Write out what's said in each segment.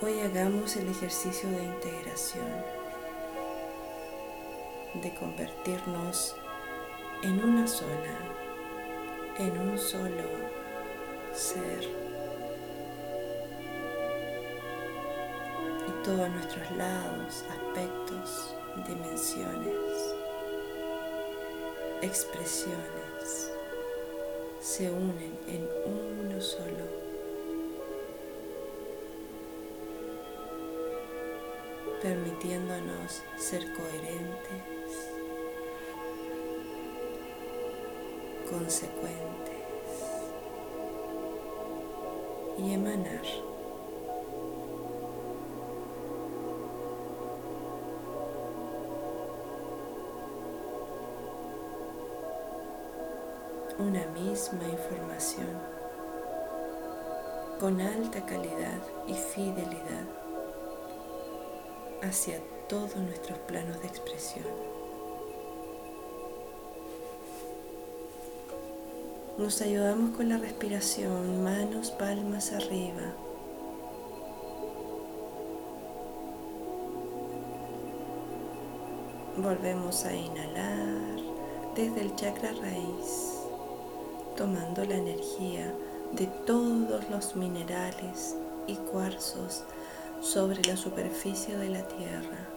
Hoy hagamos el ejercicio de integración, de convertirnos en una sola, en un solo ser. Y todos nuestros lados, aspectos, dimensiones, expresiones se unen en uno solo permitiéndonos ser coherentes, consecuentes y emanar. una misma información con alta calidad y fidelidad hacia todos nuestros planos de expresión. Nos ayudamos con la respiración, manos, palmas arriba. Volvemos a inhalar desde el chakra raíz, tomando la energía de todos los minerales y cuarzos sobre la superficie de la tierra.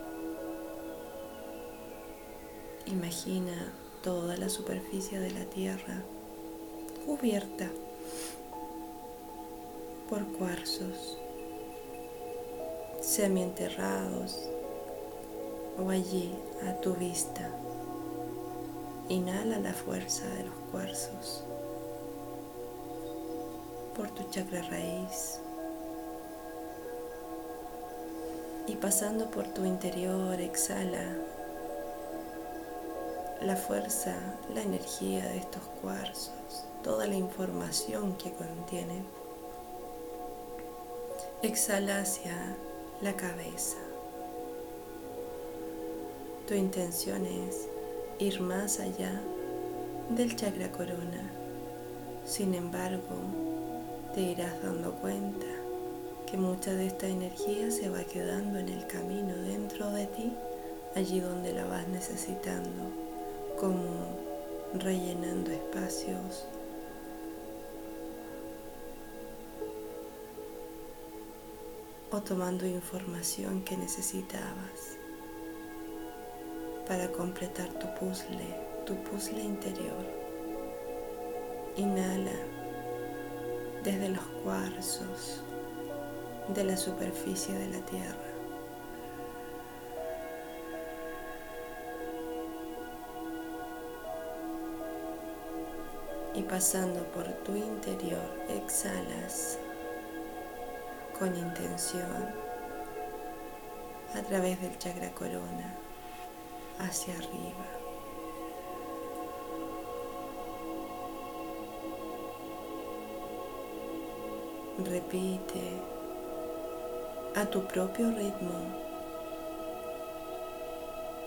Imagina toda la superficie de la tierra cubierta por cuarzos semienterrados o allí a tu vista. Inhala la fuerza de los cuarzos por tu chakra raíz y pasando por tu interior exhala la fuerza, la energía de estos cuarzos, toda la información que contiene. Exhala hacia la cabeza. Tu intención es ir más allá del chakra corona. Sin embargo, te irás dando cuenta que mucha de esta energía se va quedando en el camino dentro de ti, allí donde la vas necesitando, como rellenando espacios. o tomando información que necesitabas para completar tu puzzle, tu puzzle interior. Inhala desde los cuarzos, de la superficie de la tierra. Y pasando por tu interior, exhalas con intención a través del chakra corona hacia arriba. Repite a tu propio ritmo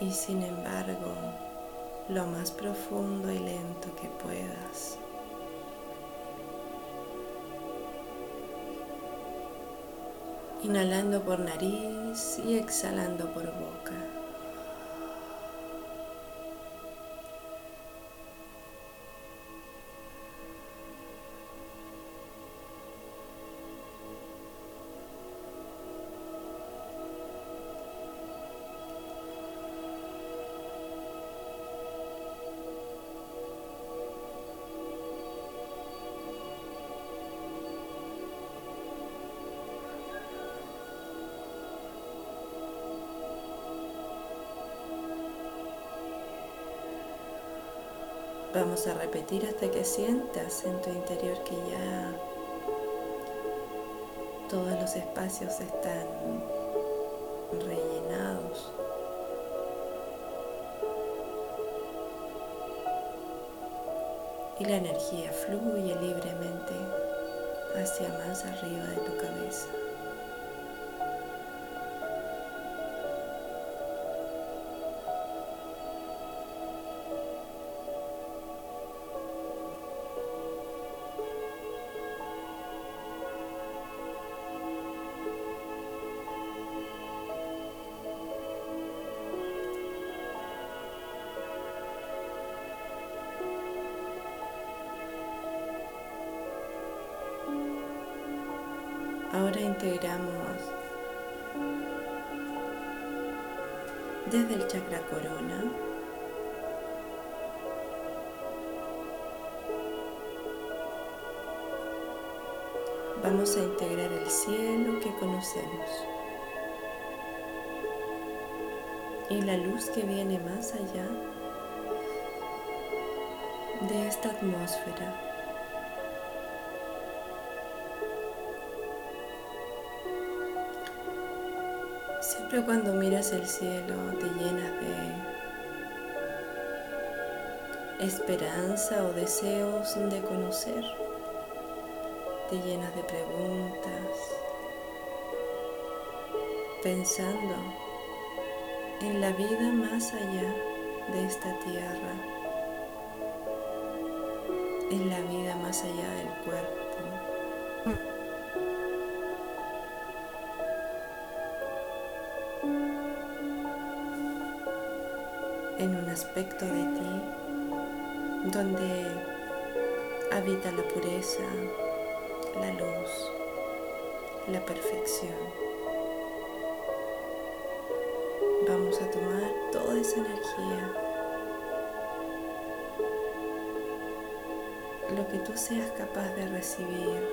y sin embargo lo más profundo y lento que puedas. Inhalando por nariz y exhalando por boca. Vamos a repetir hasta que sientas en tu interior que ya todos los espacios están rellenados. Y la energía fluye libremente hacia más arriba de tu cabeza. Desde el chakra corona vamos a integrar el cielo que conocemos y la luz que viene más allá de esta atmósfera. Siempre cuando miras el cielo te llenas de esperanza o deseos de conocer te llenas de preguntas, pensando en la vida más allá de esta tierra, en la vida más allá del cuerpo. Aspecto de ti donde habita la pureza, la luz, la perfección. Vamos a tomar toda esa energía, lo que tú seas capaz de recibir.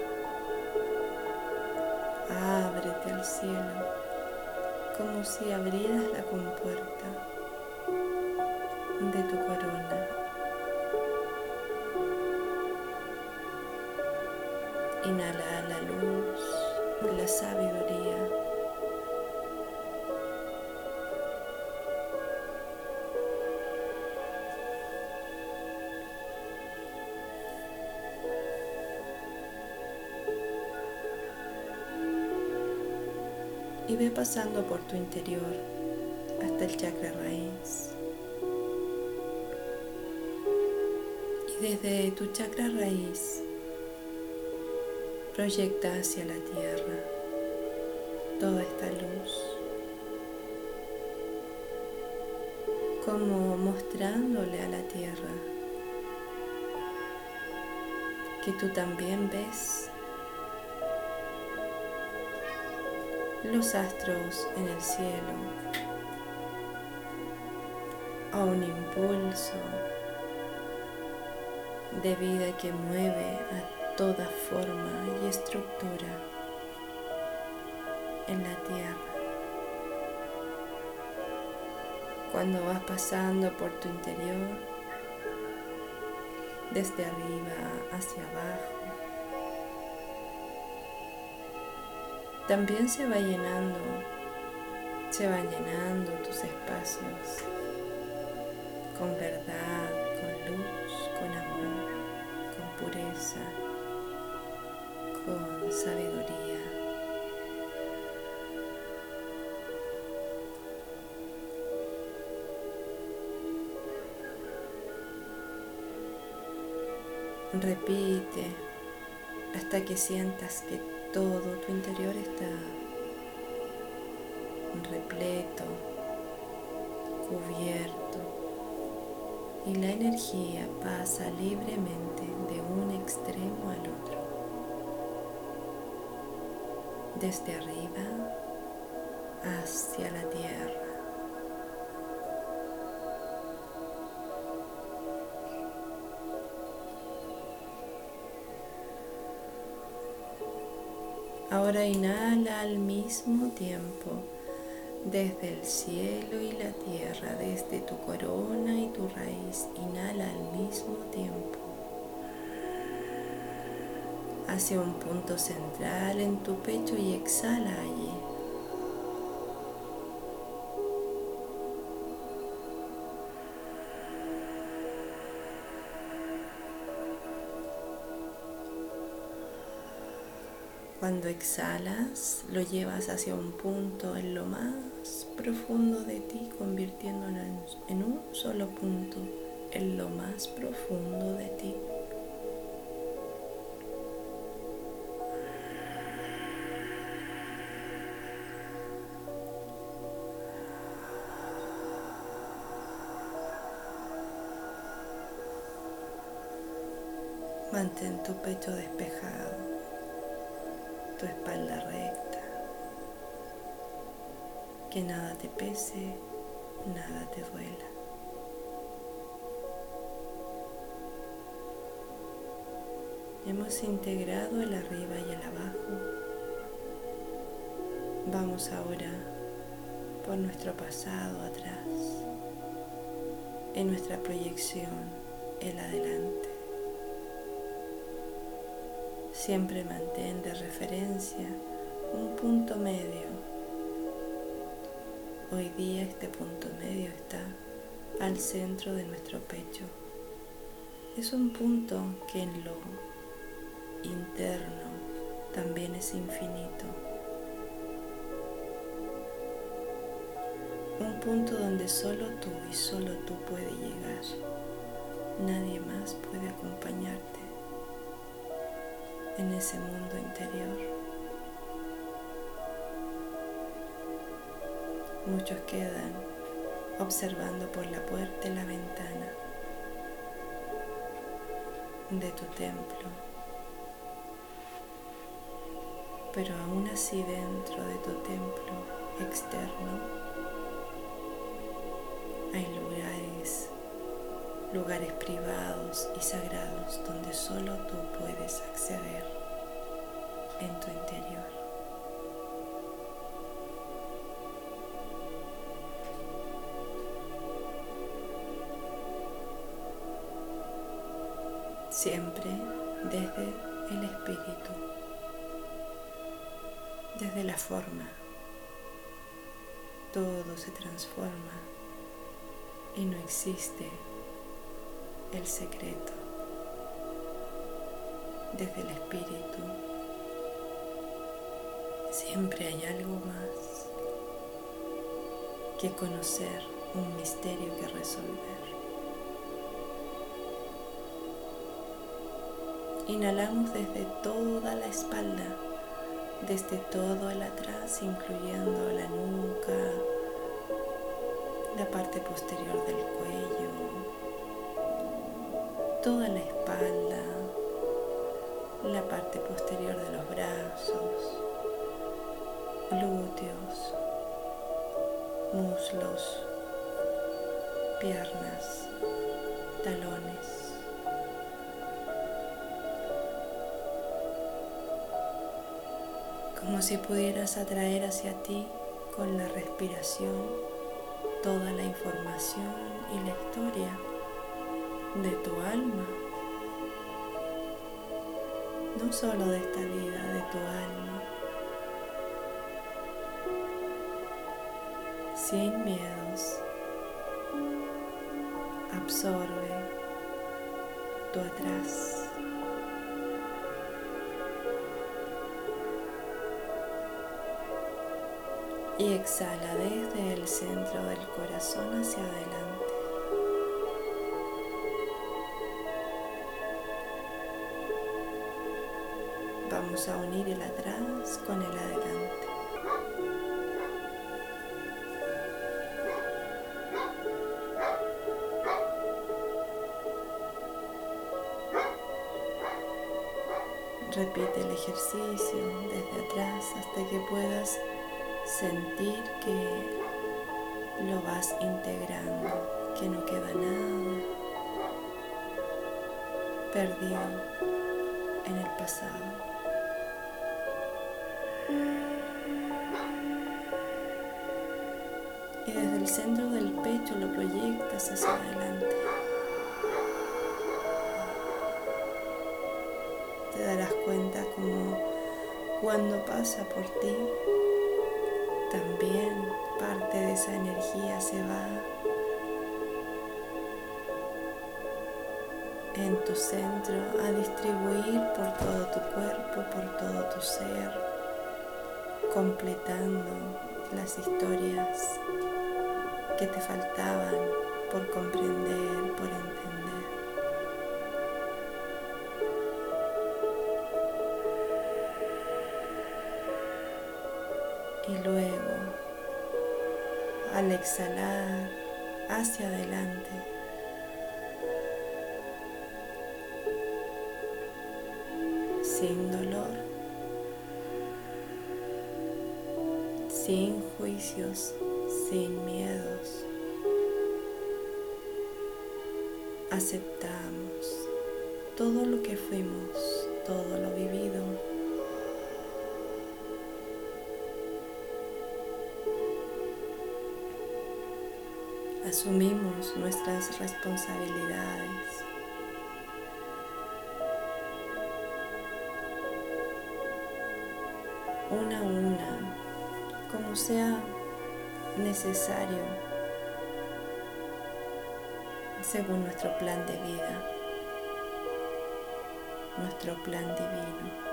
Ábrete al cielo como si abrieras la compuerta de tu corona. Inhala la luz, la sabiduría. Y ve pasando por tu interior hasta el chakra raíz. Desde tu chakra raíz proyecta hacia la tierra toda esta luz, como mostrándole a la tierra que tú también ves los astros en el cielo, a un impulso de vida que mueve a toda forma y estructura en la tierra. Cuando vas pasando por tu interior, desde arriba hacia abajo, también se va llenando, se van llenando tus espacios con verdad, con luz, con amor, con sabiduría. Repite hasta que sientas que todo tu interior está repleto, cubierto y la energía pasa libremente extremo al otro. desde arriba hacia la tierra. Ahora inhala al mismo tiempo desde el cielo y la tierra, desde tu corona y tu raíz. Inhala al mismo tiempo hacia un punto central en tu pecho y exhala allí. Cuando exhalas, lo llevas hacia un punto en lo más profundo de ti, convirtiéndolo en un solo punto en lo más profundo de ti. Mantén tu pecho despejado, tu espalda recta, que nada te pese, nada te duela. Hemos integrado el arriba y el abajo. Vamos ahora por nuestro pasado atrás, en nuestra proyección, el adelante. Siempre mantén de referencia un punto medio. Hoy día este punto medio está al centro de nuestro pecho. Es un punto que en lo interno también es infinito. Un punto donde solo tú y solo tú puedes llegar. Nadie más puede acompañarte en ese mundo interior. Muchos quedan observando por la puerta y la ventana de tu templo pero aún así dentro de tu templo externo lugares privados y sagrados donde solo tú puedes acceder en tu interior. Siempre desde el espíritu desde la forma. Todo se transforma y no existe el secreto. Desde el espíritu siempre hay algo más que conocer, un misterio que resolver. Inhalamos desde toda la espalda desde todo el atrás, incluyendo la nuca, la parte posterior del cuello, toda la espalda, la parte posterior de los brazos, glúteos, muslos, piernas, talones. como si pudieras atraer hacia ti con la respiración toda la información y la historia de tu alma, no solo de esta vida, de tu alma, sin miedos, absorbe tu atrás. y exhala desde el centro del corazón hacia adelante. A unir el atrás con el adelante. Repite el ejercicio desde atrás hasta que puedas sentir que lo vas integrando, que no queda nada perdido en el pasado. Lo proyectas hacia adelante. Te darás cuenta como cuando pasa por ti también parte de esa energía se va en tu centro a distribuir por todo tu cuerpo, por todo tu ser, completando las historias que te faltaban por comprender, por entender. Y luego, al exhalar hacia adelante, sin dolor, sin juicios, sin miedos. Aceptamos todo lo que fuimos, todo lo vivido. Asumimos nuestras responsabilidades. Una a una, como sea necesario, según nuestro plan de vida, nuestro plan divino.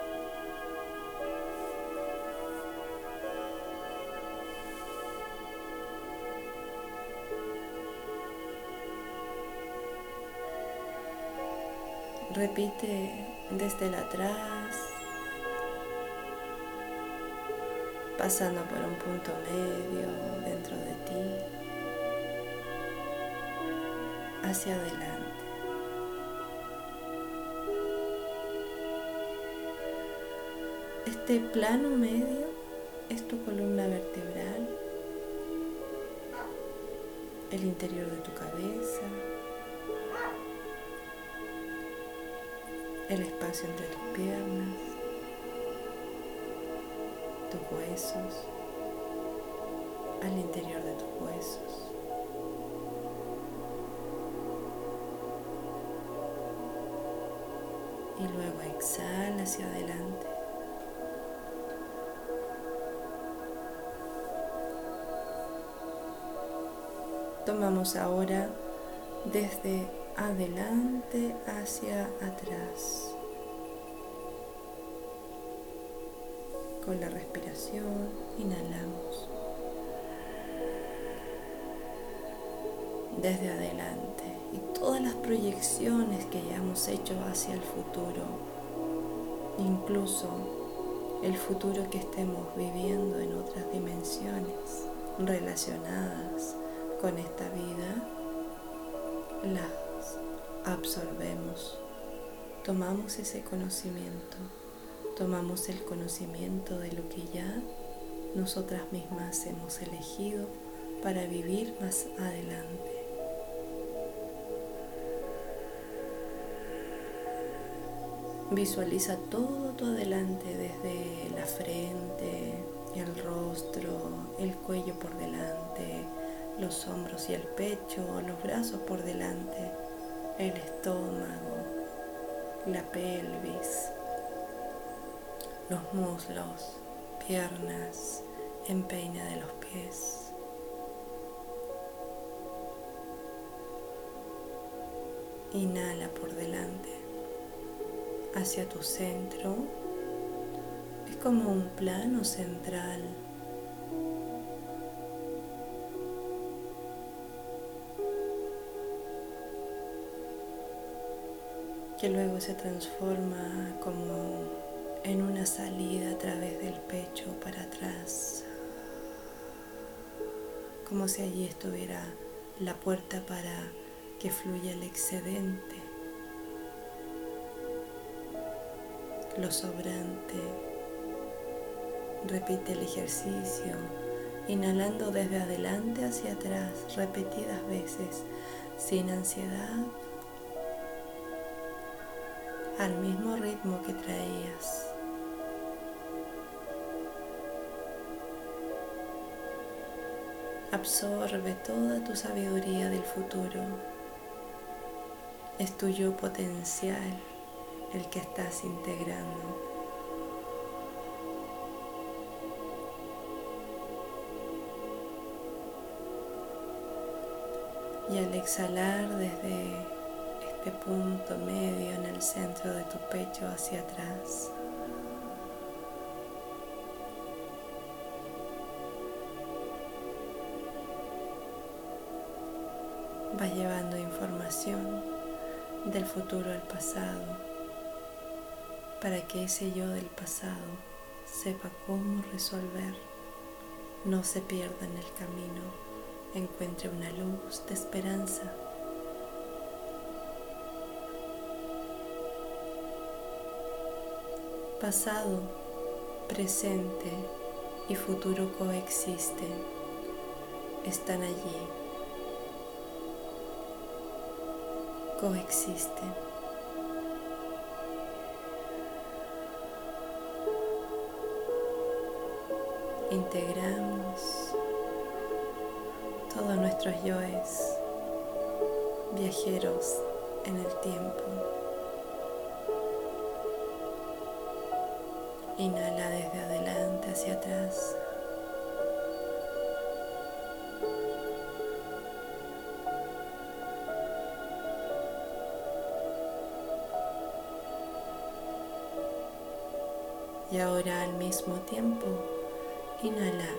Repite desde el atrás, pasando por un punto medio dentro de ti, hacia adelante. Este plano medio es tu columna vertebral, el interior de tu cabeza, el espacio entre tus piernas, huesos, al interior de tus huesos. Y luego exhala hacia adelante. Tomamos ahora desde adelante hacia atrás. Con la respiración inhalamos. Desde adelante y todas las proyecciones que ya hemos hecho hacia el futuro, incluso el futuro que estemos viviendo en otras dimensiones relacionadas con esta vida, las absorbemos, tomamos ese conocimiento, tomamos el conocimiento de lo que ya nosotras mismas hemos elegido para vivir más adelante. Visualiza todo tu adelante desde la frente, el rostro, el cuello por delante, los hombros y el pecho, los brazos por delante, el estómago, la pelvis, los muslos, piernas, empeine de los pies. Inhala por delante hacia tu centro. Es como un plano central que luego se transforma como en una salida a través del pecho para atrás, como si allí estuviera la puerta para que fluya el excedente, lo sobrante. Repite el ejercicio, inhalando desde adelante hacia atrás repetidas veces, sin ansiedad al mismo ritmo que traías. Absorbe toda tu sabiduría del futuro. Es tu yo potencial el que estás integrando. Y al exhalar desde este punto medio en el centro de tu pecho hacia atrás. Vas llevando información del futuro al pasado para que ese yo del pasado sepa cómo resolver, no se pierda en el camino, encuentre una luz de esperanza. Pasado, presente y futuro coexisten, están allí, coexisten. Integramos todos nuestros yoes, viajeros en el tiempo. Inhala desde adelante hacia atrás. Y ahora al mismo tiempo, inhala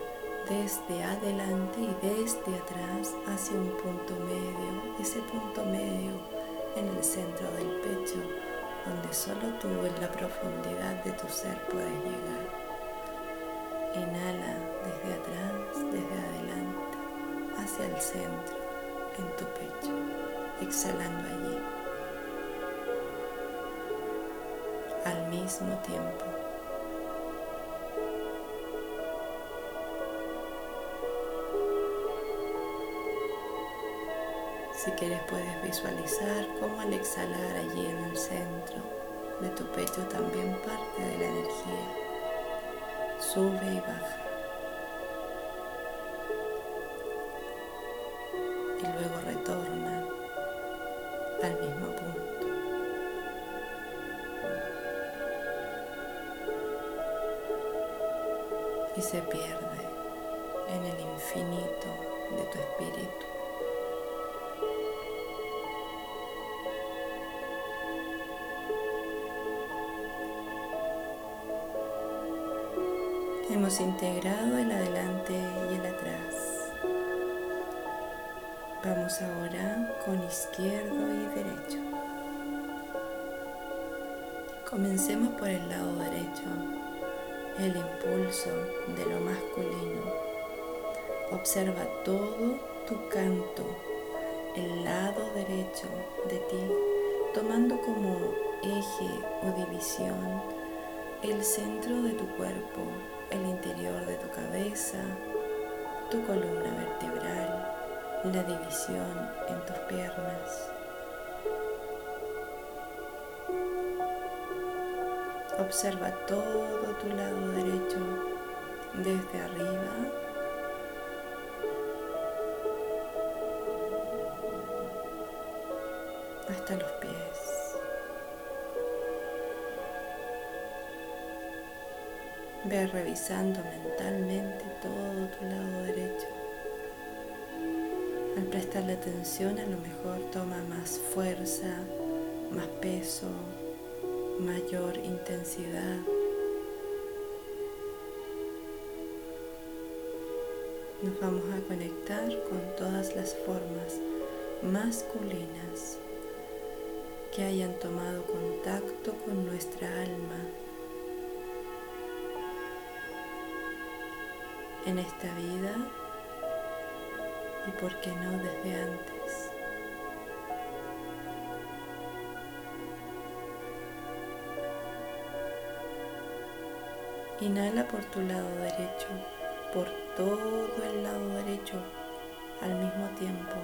desde adelante y desde atrás hacia un punto medio, ese punto medio en el centro del pecho, donde solo tú en la profundidad de tu ser puedes llegar. Inhala desde atrás, desde adelante, hacia el centro, en tu pecho, exhalando allí. Al mismo tiempo. Si quieres puedes visualizar cómo al exhalar allí en el centro de tu pecho también parte de la energía sube y baja. Y luego retorna al mismo punto. Y se pierde en el infinito de tu espíritu. Hemos integrado el adelante y el atrás. Vamos ahora con izquierdo y derecho. Comencemos por el lado derecho, el impulso de lo masculino. Observa todo tu canto, el lado derecho de ti, tomando como eje o división el centro de tu cuerpo, el interior de tu cabeza, tu columna vertebral, la división en tus piernas. Observa todo tu lado derecho desde arriba hasta los pies. Ve revisando mentalmente todo tu lado derecho. Al prestarle atención a lo mejor toma más fuerza, más peso, mayor intensidad. Nos vamos a conectar con todas las formas masculinas que hayan tomado contacto con nuestra alma en esta vida y por qué no desde antes. Inhala por tu lado derecho, por todo el lado derecho al mismo tiempo,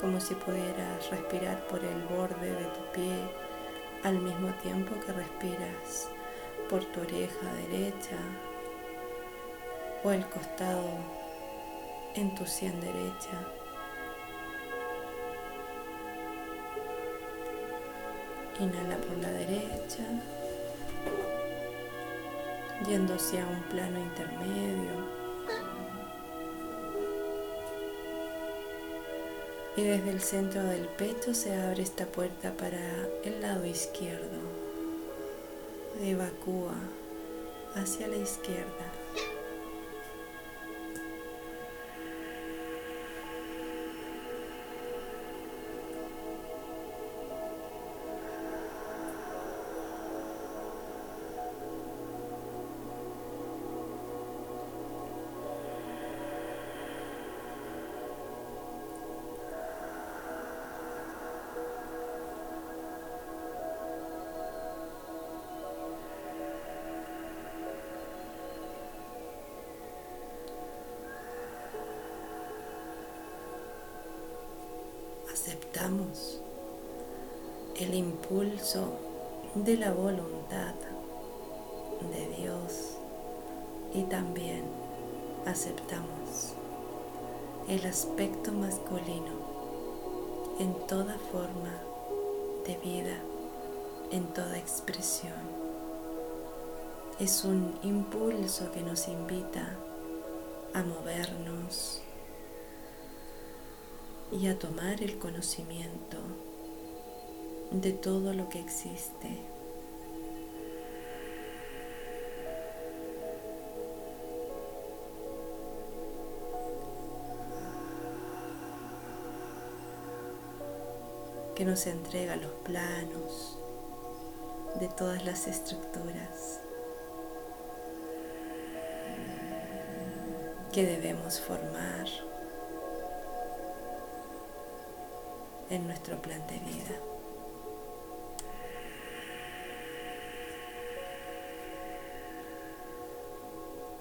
como si pudieras respirar por el borde de tu pie al mismo tiempo que respiras por tu oreja derecha, o el costado en tu sien derecha. Inhala por la derecha, yendo hacia un plano intermedio. Y desde el centro del pecho se abre esta puerta para el lado izquierdo. Evacúa hacia la izquierda. El impulso de la voluntad de Dios y también aceptamos el aspecto masculino en toda forma de vida, en toda expresión. Es un impulso que nos invita a movernos y a tomar el conocimiento de todo lo que existe. que nos entrega los planos de todas las estructuras que debemos formar en nuestro plan de vida.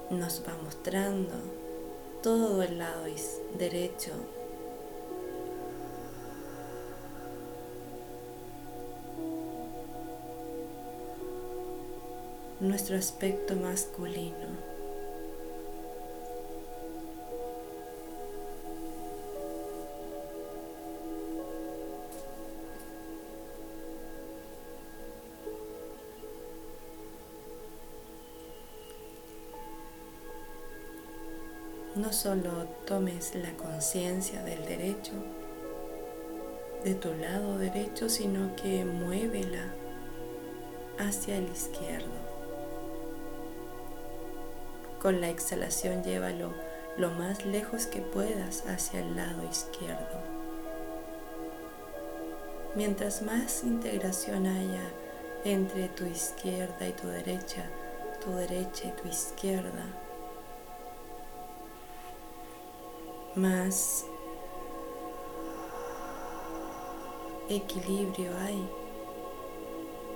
Nos va mostrando todo el lado derecho nuestro aspecto masculino. No solo tomes la conciencia del derecho, de tu lado derecho, sino que muévela hacia el izquierdo. Con la exhalación llévalo lo más lejos que puedas hacia el lado izquierdo. Mientras más integración haya entre tu izquierda y tu derecha, tu derecha y tu izquierda, más equilibrio hay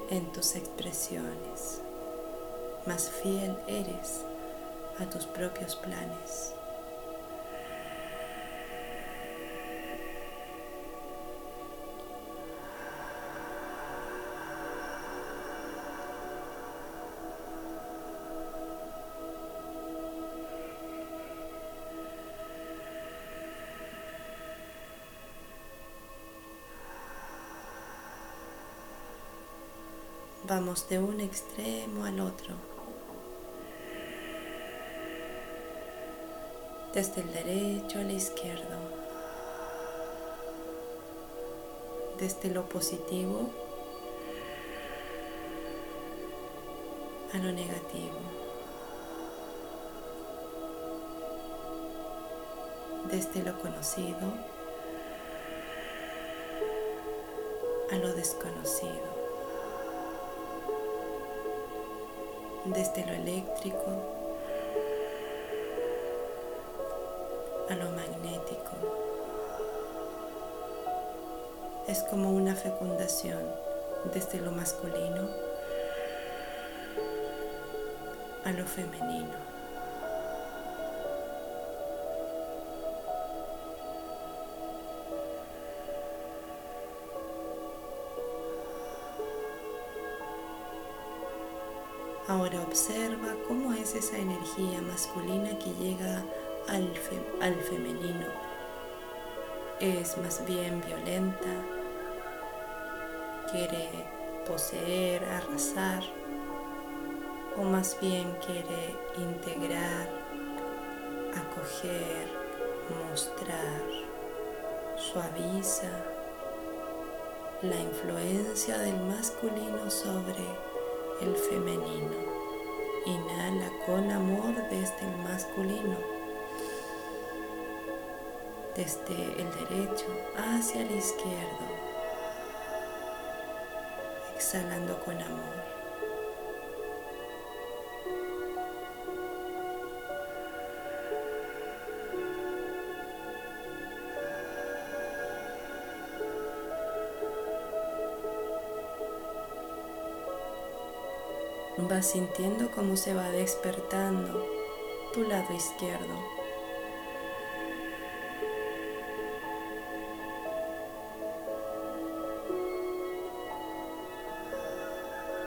en tus expresiones, más fiel eres a tus propios planes. Vamos de un extremo al otro. Desde el derecho al izquierdo. Desde lo positivo a lo negativo. Desde lo conocido a lo desconocido. Desde lo eléctrico a lo magnético. Es como una fecundación desde lo masculino a lo femenino. Ahora observa cómo es esa energía masculina que llega al, al femenino. Es más bien violenta, quiere poseer, arrasar, o más bien quiere integrar, acoger, mostrar, suaviza la influencia del masculino sobre el femenino. Inhala con amor desde el masculino, desde el derecho hacia el izquierdo, exhalando con amor. Sintiendo cómo se va despertando tu lado izquierdo.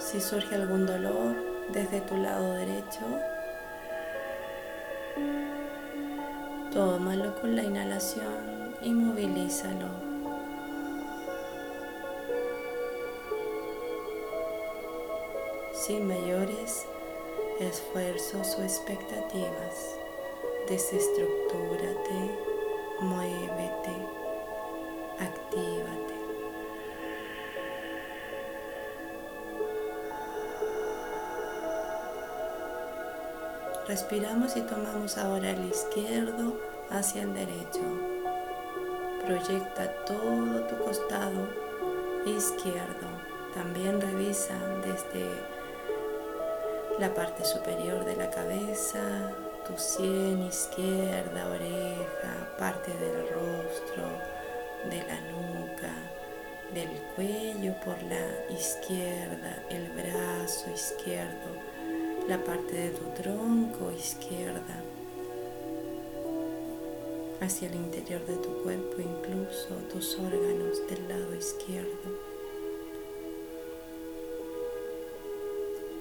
Si surge algún dolor desde tu lado derecho, tómalo con la inhalación y movilízalo. Sin mayores esfuerzos o expectativas, desestructúrate, muévete, actívate. Respiramos y tomamos ahora el izquierdo hacia el derecho. Proyecta todo tu costado izquierdo. También revisa desde la parte superior de la cabeza, tu sien izquierda, oreja, parte del rostro, de la nuca, del cuello por la izquierda, el brazo izquierdo la parte de tu tronco izquierda hacia el interior de tu cuerpo, incluso tus órganos del lado izquierdo,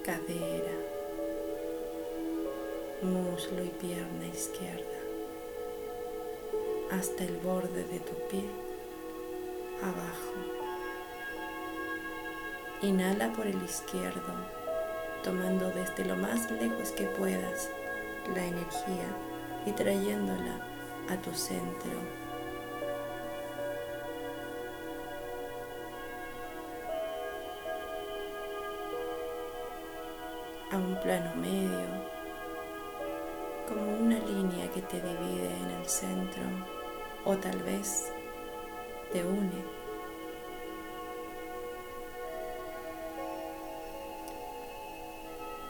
cadera, muslo y pierna izquierda, hasta el borde de tu pie, abajo. Inhala por el izquierdo tomando desde lo más lejos que puedas la energía y trayéndola a tu centro. a un plano medio, como una línea que te divide en el centro o tal vez te une.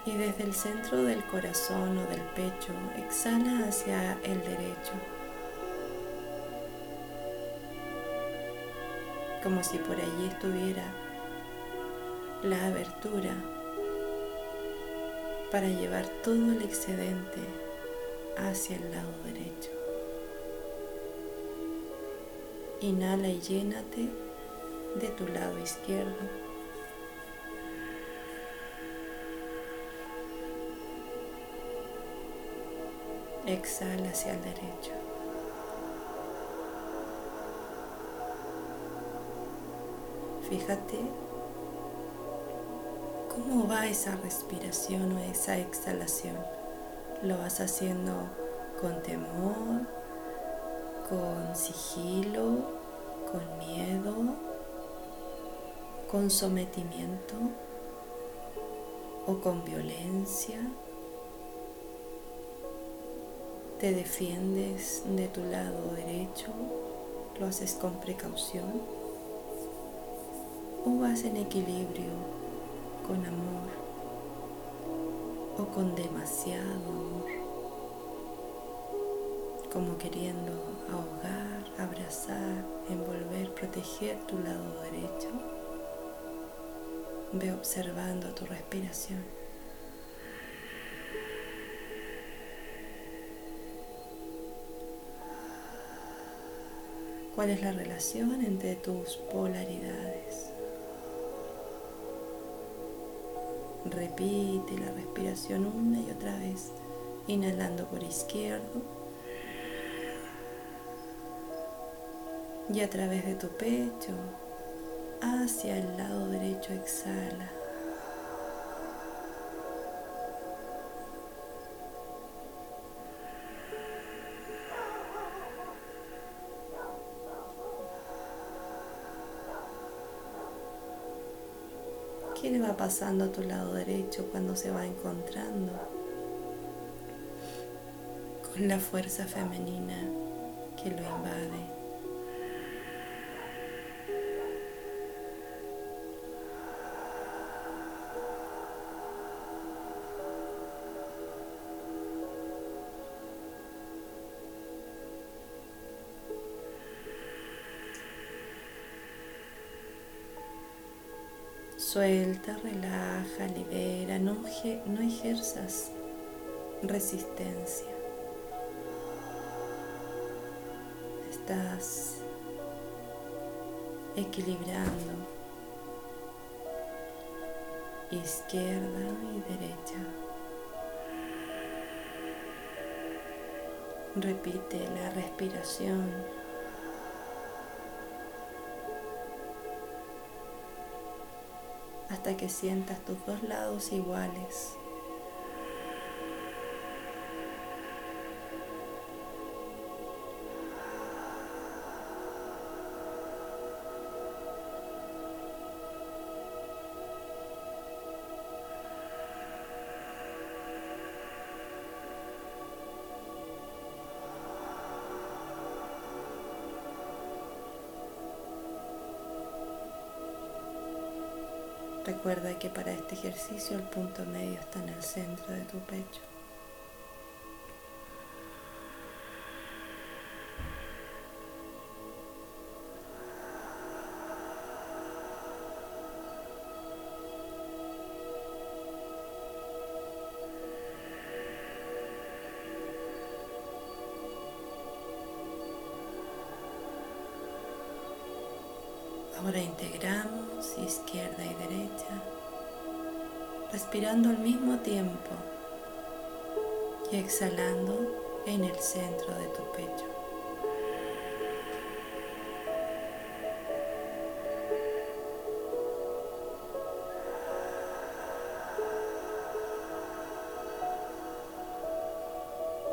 y desde el centro del corazón o del pecho exhala hacia el derecho, como si por allí estuviera la abertura para llevar todo el excedente hacia el lado derecho. Inhala y llénate de tu lado izquierdo. Exhala hacia el derecho. Fíjate cómo va esa respiración o esa exhalación. Lo vas haciendo con temor, con sigilo, con miedo, con sometimiento o con violencia. Te defiendes de tu lado derecho, lo haces con precaución o vas en equilibrio con amor o con demasiado amor, como queriendo ahogar, abrazar, envolver, proteger tu lado derecho. Ve observando tu respiración. ¿Cuál es la relación entre tus polaridades? Repite la respiración una y otra vez, inhalando por izquierdo y a través de tu pecho hacia el lado derecho exhala. ¿Qué le va pasando a tu lado derecho cuando se va encontrando con la fuerza femenina que lo invade? Suelta, relaja, libera, no, no ejerzas resistencia. Estás equilibrando izquierda y derecha. Repite la respiración. Hasta que sientas tus dos lados iguales. Que para este ejercicio el punto medio está en el centro de tu pecho. Tiempo y exhalando en el centro de tu pecho.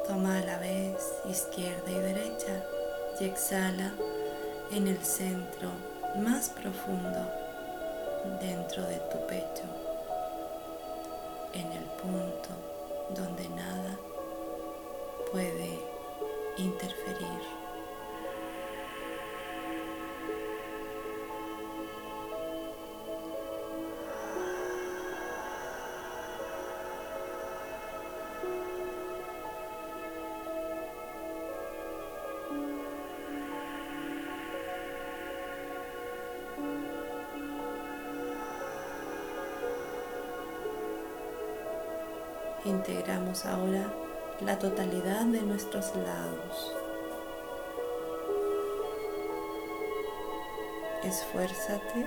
Toma a la vez izquierda y derecha y exhala en el centro más profundo dentro de tu pecho, en el punto donde nada puede interferir. Ahora la totalidad de nuestros lados. Esfuérzate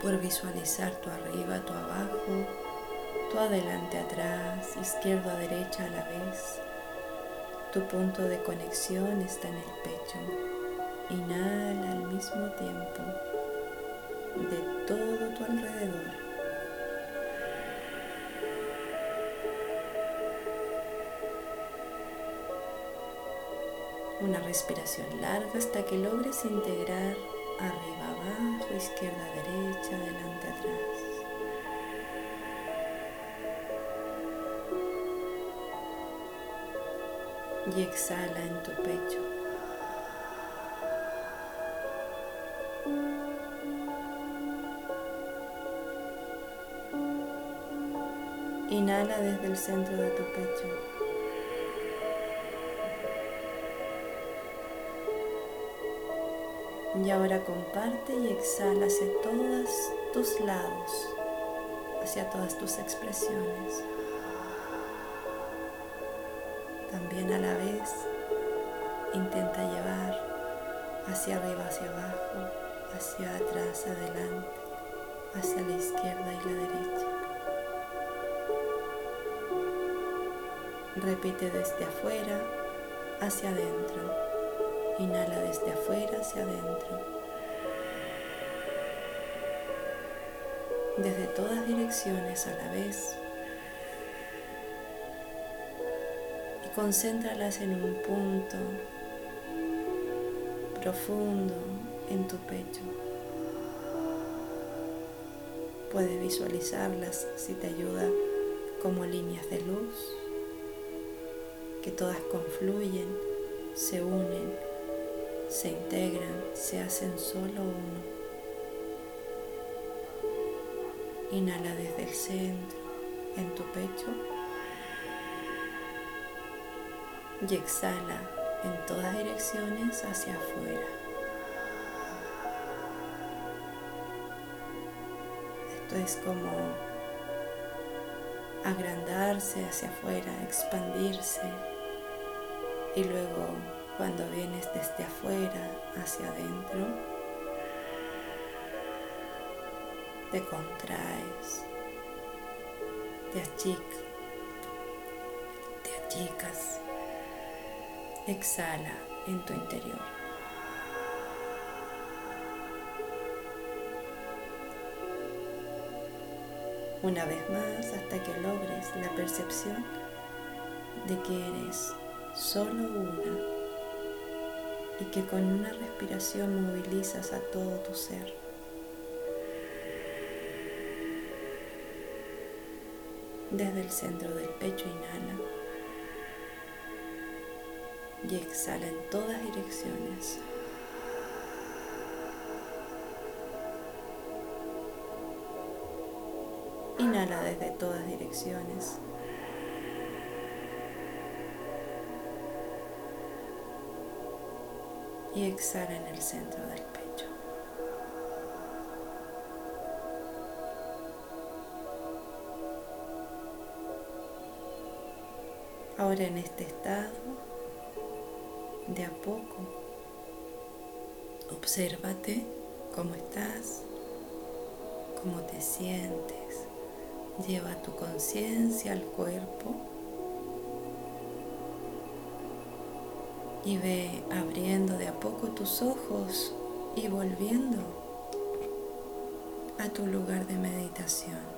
por visualizar tu arriba, tu abajo, tu adelante, atrás, izquierdo a derecha a la vez. Tu punto de conexión está en el pecho. Inhala al mismo tiempo de todo tu alrededor. Una respiración larga hasta que logres integrar arriba, abajo, izquierda, derecha, adelante, atrás. Y exhala en tu pecho. Inhala desde el centro de tu pecho. Y ahora comparte y exhala hacia todos tus lados, hacia todas tus expresiones. También a la vez intenta llevar hacia arriba, hacia abajo, hacia atrás, adelante, hacia la izquierda y la derecha. Repite desde afuera hacia adentro. Inhala desde afuera hacia adentro. Desde todas direcciones a la vez. Y concéntralas en un punto profundo en tu pecho. Puedes visualizarlas si te ayuda como líneas de luz que todas confluyen, se unen se integran, se hacen solo uno. Inhala desde el centro, en tu pecho. Y exhala en todas direcciones hacia afuera. Esto es como agrandarse hacia afuera, expandirse y luego cuando vienes desde afuera hacia adentro, te contraes, te achicas, te achicas. Exhala en tu interior. Una vez más hasta que logres la percepción de que eres solo una y que con una respiración movilizas a todo tu ser. Desde el centro del pecho inhala y exhala en todas direcciones. Inhala desde todas direcciones. Y exhala en el centro del pecho. Ahora en este estado, de a poco, obsérvate cómo estás, cómo te sientes. Lleva tu conciencia al cuerpo y ve abriendo de a poco tus ojos y volviendo a tu lugar de meditación.